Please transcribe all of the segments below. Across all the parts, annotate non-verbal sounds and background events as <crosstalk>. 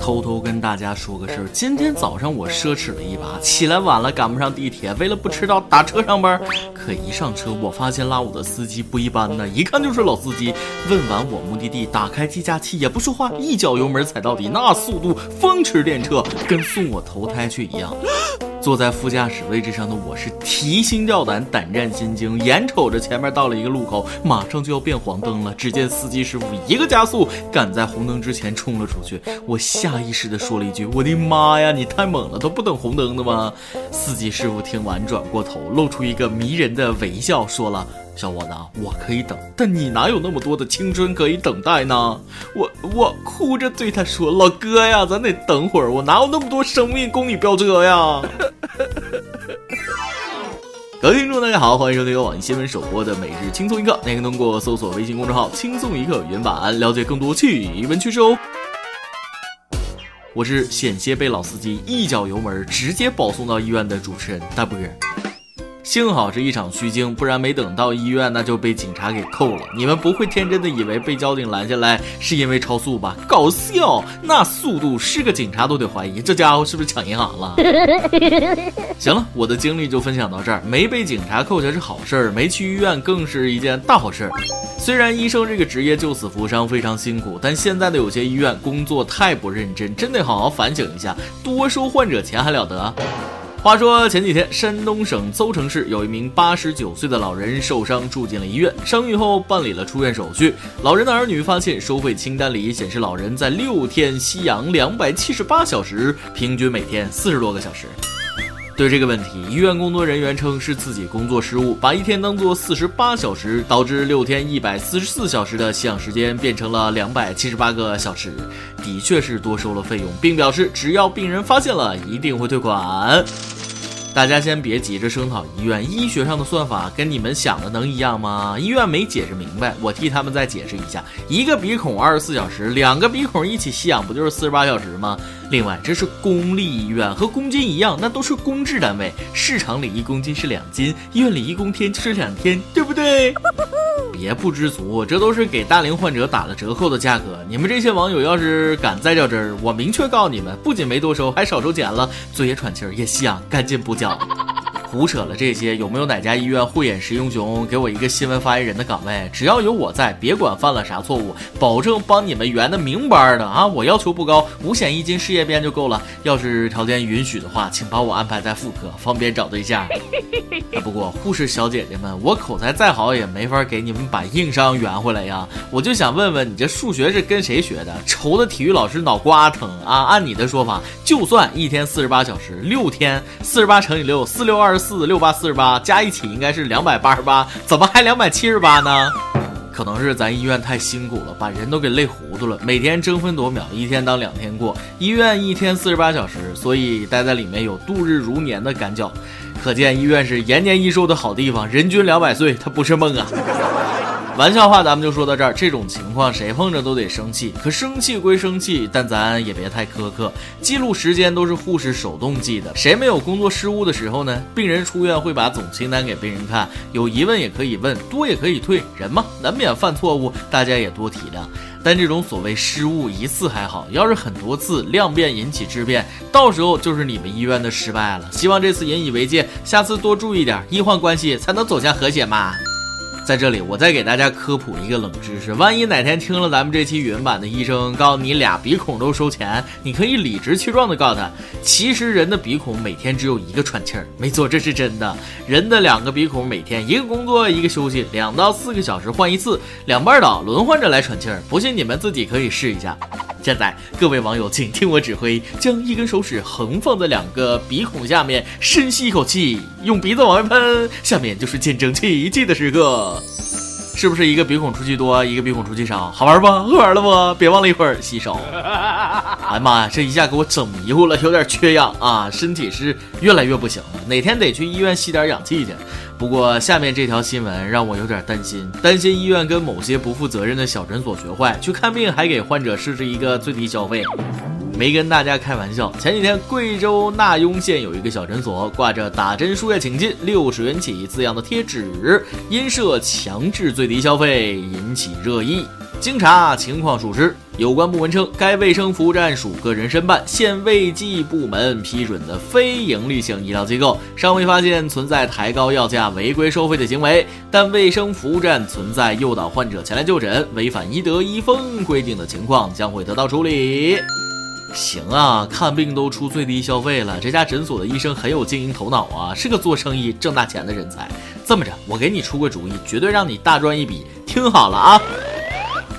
偷偷跟大家说个事儿，今天早上我奢侈了一把，起来晚了赶不上地铁，为了不迟到打车上班。可一上车，我发现拉我的司机不一般呢，一看就是老司机。问完我目的地，打开计价器也不说话，一脚油门踩到底，那速度风驰电掣，跟送我投胎去一样。坐在副驾驶位置上的我是提心吊胆、胆战心惊，眼瞅着前面到了一个路口，马上就要变黄灯了。只见司机师傅一个加速，赶在红灯之前冲了出去。我下意识地说了一句：“我的妈呀，你太猛了，都不等红灯的吗？”司机师傅听完转过头，露出一个迷人的微笑，说了。小伙子，我可以等，但你哪有那么多的青春可以等待呢？我我哭着对他说：“老哥呀，咱得等会儿，我哪有那么多生命供你飙车呀？” <laughs> 各位听众，大家好，欢迎收听由网易新闻首播的《每日轻松一刻》，您可以通过搜索微信公众号“轻松一刻”原版了解更多趣闻趣事哦。我是险些被老司机一脚油门直接保送到医院的主持人大波。幸好是一场虚惊，不然没等到医院，那就被警察给扣了。你们不会天真的以为被交警拦下来是因为超速吧？搞笑，那速度是个警察都得怀疑，这家伙是不是抢银行了？<laughs> 行了，我的经历就分享到这儿，没被警察扣下是好事儿，没去医院更是一件大好事儿。虽然医生这个职业救死扶伤非常辛苦，但现在的有些医院工作太不认真，真得好好反省一下，多收患者钱还了得？话说前几天，山东省邹城市有一名八十九岁的老人受伤住进了医院，伤愈后办理了出院手续。老人的儿女发现收费清单里显示，老人在六天吸氧两百七十八小时，平均每天四十多个小时。对这个问题，医院工作人员称是自己工作失误，把一天当做四十八小时，导致六天一百四十四小时的吸氧时间变成了两百七十八个小时，的确是多收了费用，并表示只要病人发现了，一定会退款。大家先别急着声讨医院，医学上的算法跟你们想的能一样吗？医院没解释明白，我替他们再解释一下：一个鼻孔二十四小时，两个鼻孔一起吸氧，不就是四十八小时吗？另外，这是公立医院，和公斤一样，那都是公制单位。市场里一公斤是两斤，医院里一公天就是两天，对不对？别不知足，这都是给大龄患者打了折扣的价格。你们这些网友要是敢再较真儿，我明确告诉你们，不仅没多收，还少收钱了，嘴也喘气儿，也吸氧，赶紧补缴。胡扯了这些，有没有哪家医院慧眼识英雄，给我一个新闻发言人的岗位？只要有我在，别管犯了啥错误，保证帮你们圆的明白的啊！我要求不高，五险一金、事业编就够了。要是条件允许的话，请把我安排在妇科，方便找对象。<laughs> 不过护士小姐姐们，我口才再好也没法给你们把硬伤圆回来呀。我就想问问你，这数学是跟谁学的？愁的体育老师脑瓜疼啊！按你的说法，就算一天四十八小时，六天四十八乘以六，四六二十四，六八四十八，加一起应该是两百八十八，怎么还两百七十八呢？可能是咱医院太辛苦了，把人都给累糊涂了，每天争分夺秒，一天当两天过。医院一天四十八小时，所以待在里面有度日如年的感觉。可见医院是延年益寿的好地方，人均两百岁，它不是梦啊！玩笑话咱们就说到这儿，这种情况谁碰着都得生气。可生气归生气，但咱也别太苛刻。记录时间都是护士手动记的，谁没有工作失误的时候呢？病人出院会把总清单给病人看，有疑问也可以问，多也可以退。人嘛，难免犯错误，大家也多体谅。但这种所谓失误一次还好，要是很多次，量变引起质变，到时候就是你们医院的失败了。希望这次引以为戒，下次多注意点，医患关系才能走向和谐嘛。在这里，我再给大家科普一个冷知识：万一哪天听了咱们这期语音版的医生告诉你俩鼻孔都收钱，你可以理直气壮的告诉他，其实人的鼻孔每天只有一个喘气儿。没错，这是真的。人的两个鼻孔每天一个工作一个休息，两到四个小时换一次，两半倒轮换着来喘气儿。不信你们自己可以试一下。现在各位网友，请听我指挥，将一根手指横放在两个鼻孔下面，深吸一口气，用鼻子往外喷，下面就是见证奇迹的时刻。是不是一个鼻孔出气多，一个鼻孔出气少？好玩不？好玩了不？别忘了一会儿洗手。<laughs> 哎呀妈呀，这一下给我整迷糊了，有点缺氧啊，身体是越来越不行了，哪天得去医院吸点氧气去。不过下面这条新闻让我有点担心，担心医院跟某些不负责任的小诊所学坏，去看病还给患者设置一个最低消费。没跟大家开玩笑，前几天贵州纳雍县有一个小诊所，挂着“打针输液请进，六十元起”字样的贴纸，因设强制最低消费，引起热议。经查，情况属实。有关部门称，该卫生服务站属个人申办、县卫计部门批准的非营利性医疗机构，尚未发现存在抬高药价、违规收费的行为。但卫生服务站存在诱导患者前来就诊、违反医德医风规定的情况，将会得到处理。行啊，看病都出最低消费了，这家诊所的医生很有经营头脑啊，是个做生意挣大钱的人才。这么着，我给你出个主意，绝对让你大赚一笔。听好了啊！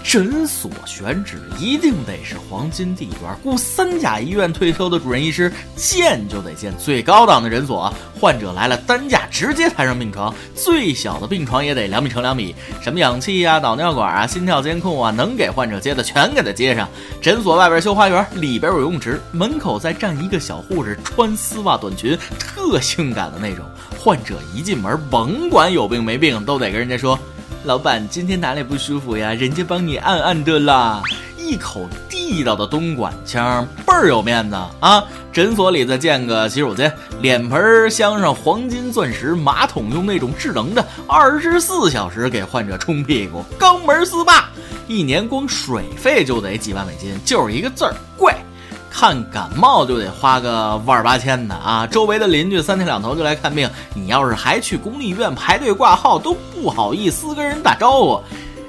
诊所选址一定得是黄金地段，雇三甲医院退休的主任医师，建就得建最高档的诊所。患者来了，担架直接抬上病床，最小的病床也得两米乘两米。什么氧气啊、导尿管啊、心跳监控啊，能给患者接的全给他接上。诊所外边修花园，里边有泳池，门口再站一个小护士，穿丝袜短裙，特性感的那种。患者一进门，甭管有病没病，都得跟人家说。老板，今天哪里不舒服呀？人家帮你按按的啦。一口地道的东莞腔，倍儿有面子啊！诊所里再建个洗手间，脸盆镶上黄金钻石，马桶用那种智能的，二十四小时给患者冲屁股，肛门 SPA，一年光水费就得几万美金，就是一个字儿。看感冒就得花个万八千的啊！周围的邻居三天两头就来看病，你要是还去公立医院排队挂号，都不好意思跟人打招呼。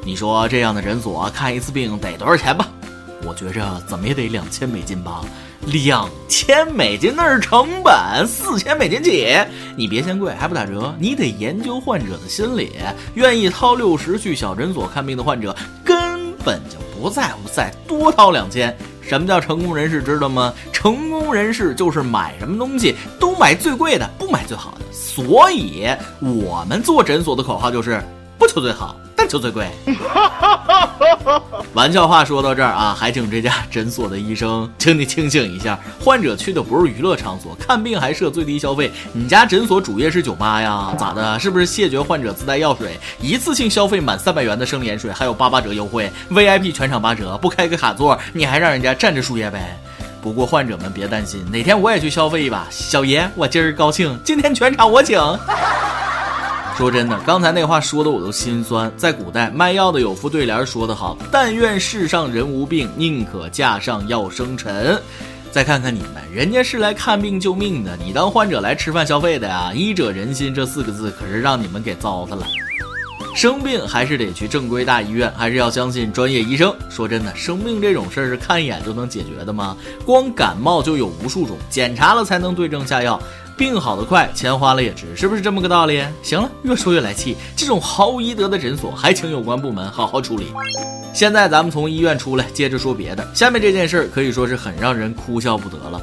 你说这样的诊所看一次病得多少钱吧？<laughs> 我觉着怎么也得两千美金吧。两千美金那是成本，四千美金起。你别嫌贵还不打折，你得研究患者的心理。愿意掏六十去小诊所看病的患者，根本就不在乎再多掏两千。什么叫成功人士？知道吗？成功人士就是买什么东西都买最贵的，不买最好的。所以，我们做诊所的口号就是不求最好。就最贵。<laughs> 玩笑话说到这儿啊，还请这家诊所的医生，请你清醒一下。患者去的不是娱乐场所，看病还设最低消费。你家诊所主业是酒吧呀？咋的？是不是谢绝患者自带药水？一次性消费满三百元的生理盐水还有八八折优惠，VIP 全场八折。不开个卡座，你还让人家站着输液呗？不过患者们别担心，哪天我也去消费一把。小爷，我今儿高兴，今天全场我请。说真的，刚才那话说的我都心酸。在古代卖药的有副对联说得好：“但愿世上人无病，宁可架上药生尘。”再看看你们，人家是来看病救命的，你当患者来吃饭消费的呀？医者仁心这四个字可是让你们给糟蹋了。生病还是得去正规大医院，还是要相信专业医生。说真的，生病这种事儿是看一眼就能解决的吗？光感冒就有无数种，检查了才能对症下药。病好的快，钱花了也值，是不是这么个道理？行了，越说越来气，这种毫无医德的诊所，还请有关部门好好处理。现在咱们从医院出来，接着说别的。下面这件事可以说是很让人哭笑不得了。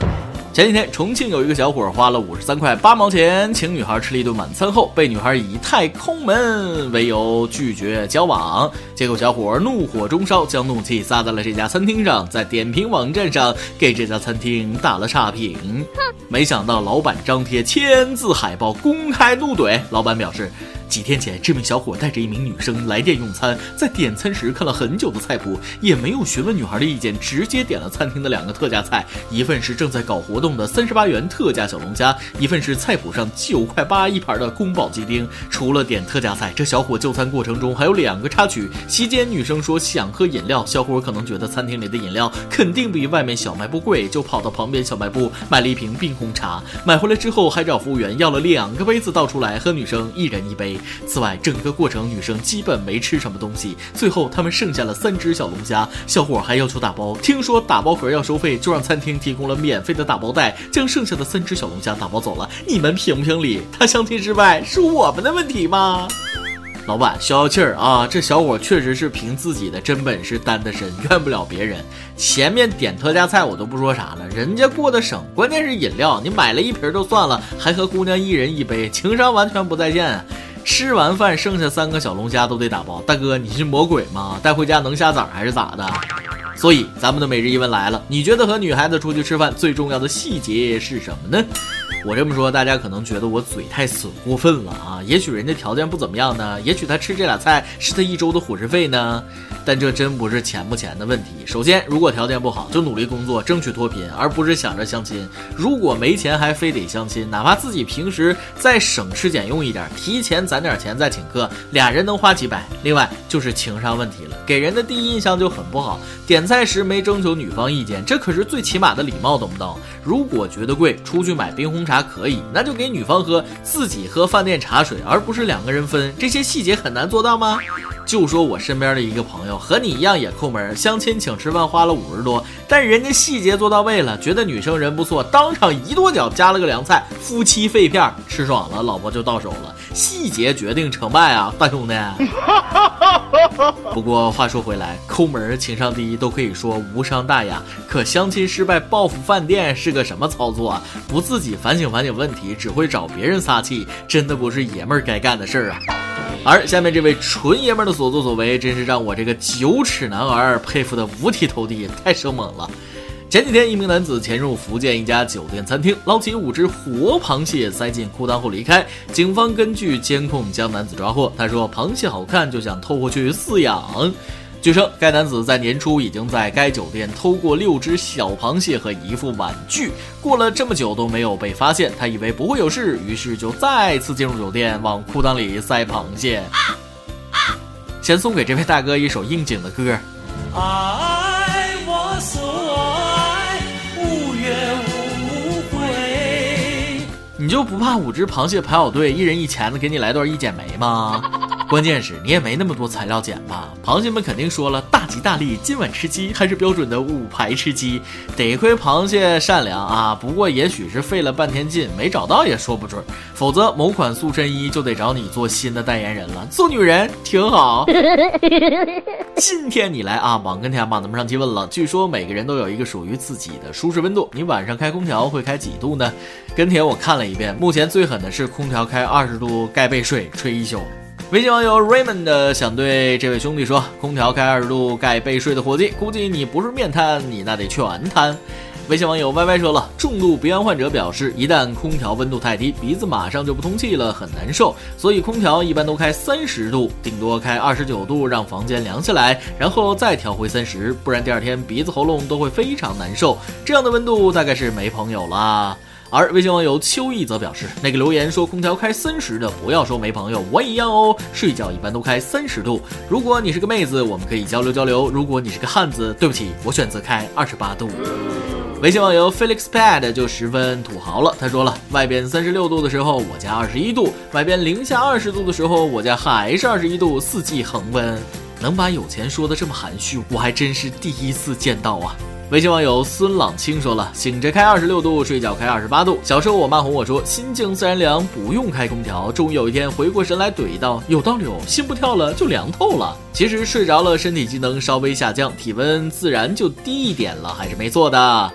前几天，重庆有一个小伙花了五十三块八毛钱请女孩吃了一顿晚餐后，被女孩以太空门为由拒绝交往。结果小伙怒火中烧，将怒气撒在了这家餐厅上，在点评网站上给这家餐厅打了差评。没想到老板张贴签字海报，公开怒怼。老板表示。几天前，这名小伙带着一名女生来店用餐，在点餐时看了很久的菜谱，也没有询问女孩的意见，直接点了餐厅的两个特价菜，一份是正在搞活动的三十八元特价小龙虾，一份是菜谱上九块八一盘的宫保鸡丁。除了点特价菜，这小伙就餐过程中还有两个插曲。席间，女生说想喝饮料，小伙可能觉得餐厅里的饮料肯定比外面小卖部贵，就跑到旁边小卖部买了一瓶冰红茶。买回来之后，还找服务员要了两个杯子倒出来，和女生一人一杯。此外，整个过程女生基本没吃什么东西。最后他们剩下了三只小龙虾，小伙还要求打包。听说打包盒要收费，就让餐厅提供了免费的打包袋，将剩下的三只小龙虾打包走了。你们评评理？他相亲失败是我们的问题吗？老板消消气儿啊！这小伙确实是凭自己的真本事担的身，怨不了别人。前面点特价菜我都不说啥了，人家过得省。关键是饮料，你买了一瓶就算了，还和姑娘一人一杯，情商完全不在线。吃完饭剩下三个小龙虾都得打包，大哥你是魔鬼吗？带回家能下崽还是咋的？所以咱们的每日一问来了，你觉得和女孩子出去吃饭最重要的细节是什么呢？我这么说，大家可能觉得我嘴太损过分了啊。也许人家条件不怎么样呢，也许他吃这俩菜是他一周的伙食费呢。但这真不是钱不钱的问题。首先，如果条件不好，就努力工作，争取脱贫，而不是想着相亲。如果没钱还非得相亲，哪怕自己平时再省吃俭用一点，提前攒点钱再请客，俩人能花几百。另外就是情商问题了，给人的第一印象就很不好。点菜时没征求女方意见，这可是最起码的礼貌，懂不懂？如果觉得贵，出去买冰红茶可以，那就给女方喝，自己喝饭店茶水，而不是两个人分。这些细节很难做到吗？就说我身边的一个朋友和你一样也抠门，相亲请吃饭花了五十多，但人家细节做到位了，觉得女生人不错，当场一跺脚加了个凉菜，夫妻肺片吃爽了，老婆就到手了。细节决定成败啊，大兄弟。不过话说回来，抠门情商低都可以说无伤大雅，可相亲失败报复饭店是个什么操作啊？不自己反省反省问题，只会找别人撒气，真的不是爷们儿该干的事儿啊。而下面这位纯爷们的所作所为，真是让我这个九尺男儿佩服的五体投地，太生猛了。前几天，一名男子潜入福建一家酒店餐厅，捞起五只活螃蟹塞进裤裆后离开。警方根据监控将男子抓获。他说：“螃蟹好看，就想偷过去饲养。”据称，该男子在年初已经在该酒店偷过六只小螃蟹和一副玩具，过了这么久都没有被发现，他以为不会有事，于是就再次进入酒店，往裤裆里塞螃蟹。先送给这位大哥一首应景的歌。爱我所爱，无怨无悔。你就不怕五只螃蟹排好队，一人一钳子给你来段一剪梅吗？关键是你也没那么多材料剪吧？螃蟹们肯定说了，大吉大利，今晚吃鸡还是标准的五排吃鸡。得亏螃蟹善良啊，不过也许是费了半天劲没找到也说不准，否则某款塑身衣就得找你做新的代言人了。做女人挺好。<laughs> 今天你来啊，网跟天马咱们上期问了，据说每个人都有一个属于自己的舒适温度，你晚上开空调会开几度呢？跟帖我看了一遍，目前最狠的是空调开二十度盖被睡吹一宿。微信网友 Raymond 想对这位兄弟说：“空调开二十度盖被睡的伙计，估计你不是面瘫，你那得全瘫。”微信网友 Y Y 说了：“重度鼻炎患者表示，一旦空调温度太低，鼻子马上就不通气了，很难受。所以空调一般都开三十度，顶多开二十九度，让房间凉下来，然后再调回三十，不然第二天鼻子喉咙都会非常难受。这样的温度大概是没朋友了。”而微信网友秋意则表示，那个留言说空调开三十的，不要说没朋友，我一样哦。睡觉一般都开三十度。如果你是个妹子，我们可以交流交流；如果你是个汉子，对不起，我选择开二十八度。微信网友 Felix Pad 就十分土豪了，他说了，外边三十六度的时候，我家二十一度；外边零下二十度的时候，我家还是二十一度，四季恒温。能把有钱说的这么含蓄，我还真是第一次见到啊。微信网友孙朗清说了：“醒着开二十六度，睡觉开二十八度。小时候我妈哄我说，心静自然凉，不用开空调。终于有一天回过神来怼道：有道理哦，心不跳了就凉透了。其实睡着了，身体机能稍微下降，体温自然就低一点了，还是没错的。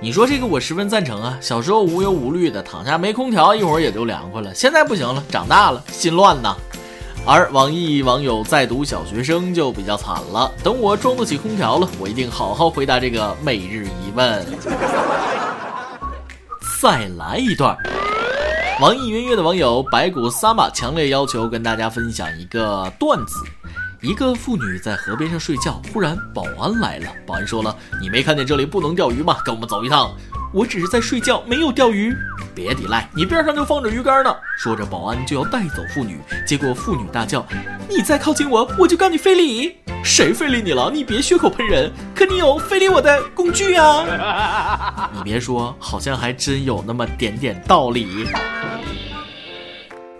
你说这个我十分赞成啊。小时候无忧无虑的躺下没空调，一会儿也就凉快了。现在不行了，长大了心乱呐。”而网易网友在读小学生就比较惨了。等我装得起空调了，我一定好好回答这个每日疑问。<laughs> 再来一段。网易云音乐的网友白骨萨玛强烈要求跟大家分享一个段子：一个妇女在河边上睡觉，忽然保安来了。保安说了：“你没看见这里不能钓鱼吗？跟我们走一趟。”我只是在睡觉，没有钓鱼。别抵赖，你边上就放着鱼竿呢。说着，保安就要带走妇女，结果妇女大叫：“你再靠近我，我就告你非礼！谁非礼你了？你别血口喷人，可你有非礼我的工具啊！你别说，好像还真有那么点点道理。”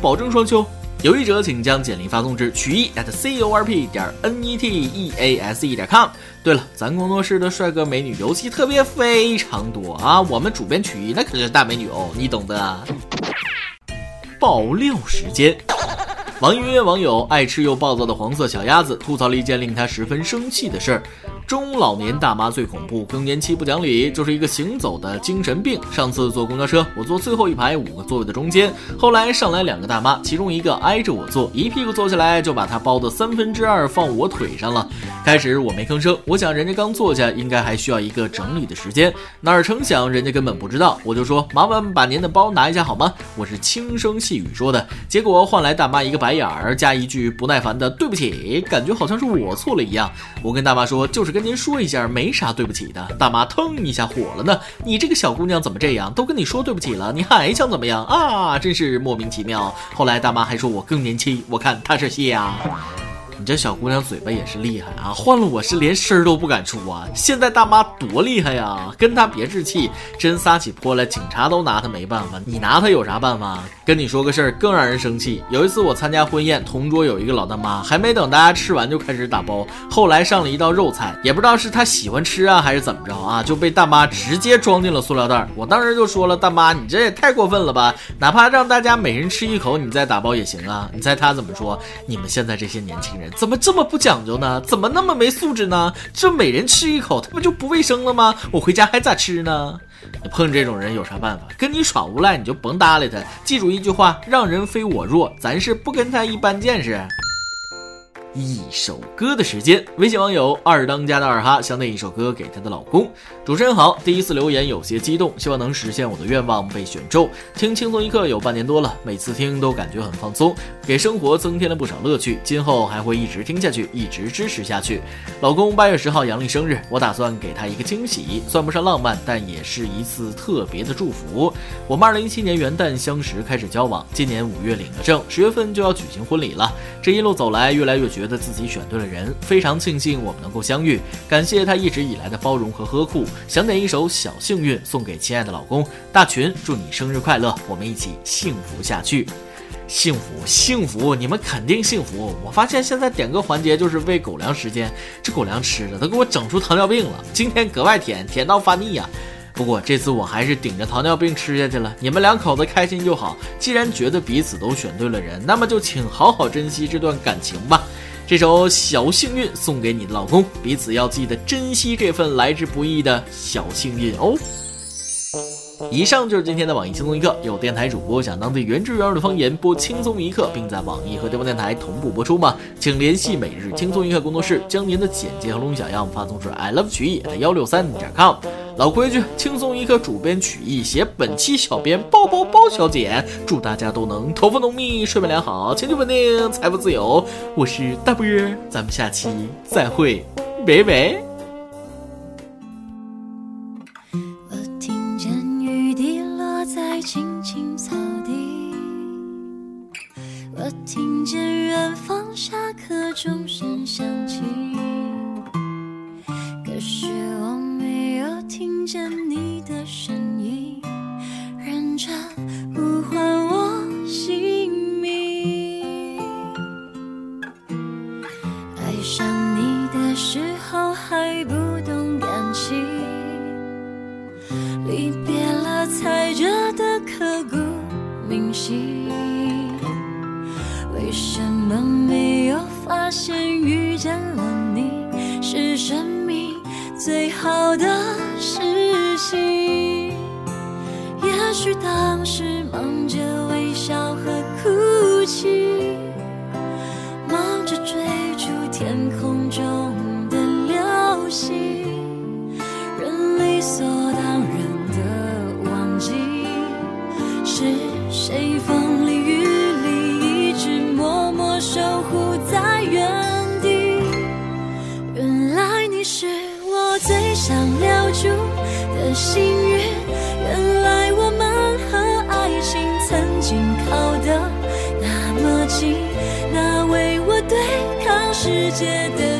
保证双休，有意者请将简历发送至曲艺 at c o r p 点 n e t e a s e 点 com。对了，咱工作室的帅哥美女游戏特别非常多啊！我们主编曲艺那可是大美女哦，你懂的。爆料时间。网易云网友爱吃又暴躁的黄色小鸭子吐槽了一件令他十分生气的事儿。中老年大妈最恐怖，更年期不讲理，就是一个行走的精神病。上次坐公交车，我坐最后一排五个座位的中间，后来上来两个大妈，其中一个挨着我坐，一屁股坐下来就把它包的三分之二放我腿上了。开始我没吭声，我想人家刚坐下，应该还需要一个整理的时间，哪成想人家根本不知道，我就说麻烦把您的包拿一下好吗？我是轻声细语说的，结果换来大妈一个白眼儿加一句不耐烦的对不起，感觉好像是我错了一样。我跟大妈说就是。跟您说一下，没啥对不起的。大妈腾一下火了呢，你这个小姑娘怎么这样？都跟你说对不起了，你还想怎么样啊？真是莫名其妙。后来大妈还说我更年期，我看她是瞎。你这小姑娘嘴巴也是厉害啊！换了我是连声儿都不敢出啊！现在大妈多厉害呀，跟她别置气，真撒起泼来，警察都拿她没办法。你拿她有啥办法？跟你说个事儿，更让人生气。有一次我参加婚宴，同桌有一个老大妈，还没等大家吃完就开始打包。后来上了一道肉菜，也不知道是她喜欢吃啊，还是怎么着啊，就被大妈直接装进了塑料袋。我当时就说了，大妈，你这也太过分了吧！哪怕让大家每人吃一口，你再打包也行啊。你猜她怎么说？你们现在这些年轻人。怎么这么不讲究呢？怎么那么没素质呢？这每人吃一口，他不就不卫生了吗？我回家还咋吃呢？碰这种人有啥办法？跟你耍无赖你就甭搭理他。记住一句话：让人非我弱，咱是不跟他一般见识。一首歌的时间，微信网友二当家的二哈想点一首歌给她的老公。主持人好，第一次留言有些激动，希望能实现我的愿望被选中。听轻松一刻有半年多了，每次听都感觉很放松，给生活增添了不少乐趣。今后还会一直听下去，一直支持下去。老公八月十号阳历生日，我打算给他一个惊喜，算不上浪漫，但也是一次特别的祝福。我们二零一七年元旦相识，开始交往，今年五月领了证，十月份就要举行婚礼了。这一路走来，越来越觉。得自己选对了人，非常庆幸我们能够相遇，感谢他一直以来的包容和呵护。想点一首《小幸运》送给亲爱的老公大群，祝你生日快乐，我们一起幸福下去。幸福，幸福，你们肯定幸福。我发现现在点歌环节就是喂狗粮时间，这狗粮吃的都给我整出糖尿病了，今天格外甜，甜到发腻呀。不过这次我还是顶着糖尿病吃下去了。你们两口子开心就好。既然觉得彼此都选对了人，那么就请好好珍惜这段感情吧。这首小幸运送给你的老公，彼此要记得珍惜这份来之不易的小幸运哦。以上就是今天的网易轻松一刻，有电台主播想当地原汁原味的方言播轻松一刻，并在网易和地方电台同步播出吗？请联系每日轻松一刻工作室，将您的简介和录音小样发送至 i love 曲艺的幺六三点 com。老规矩，轻松一刻主编曲艺写本期小编包包包小姐，祝大家都能头发浓密，睡眠良好，情绪稳定，财富自由。我是大波儿，咱们下期再会，拜拜。我听见远方下课钟声许当时忙着界的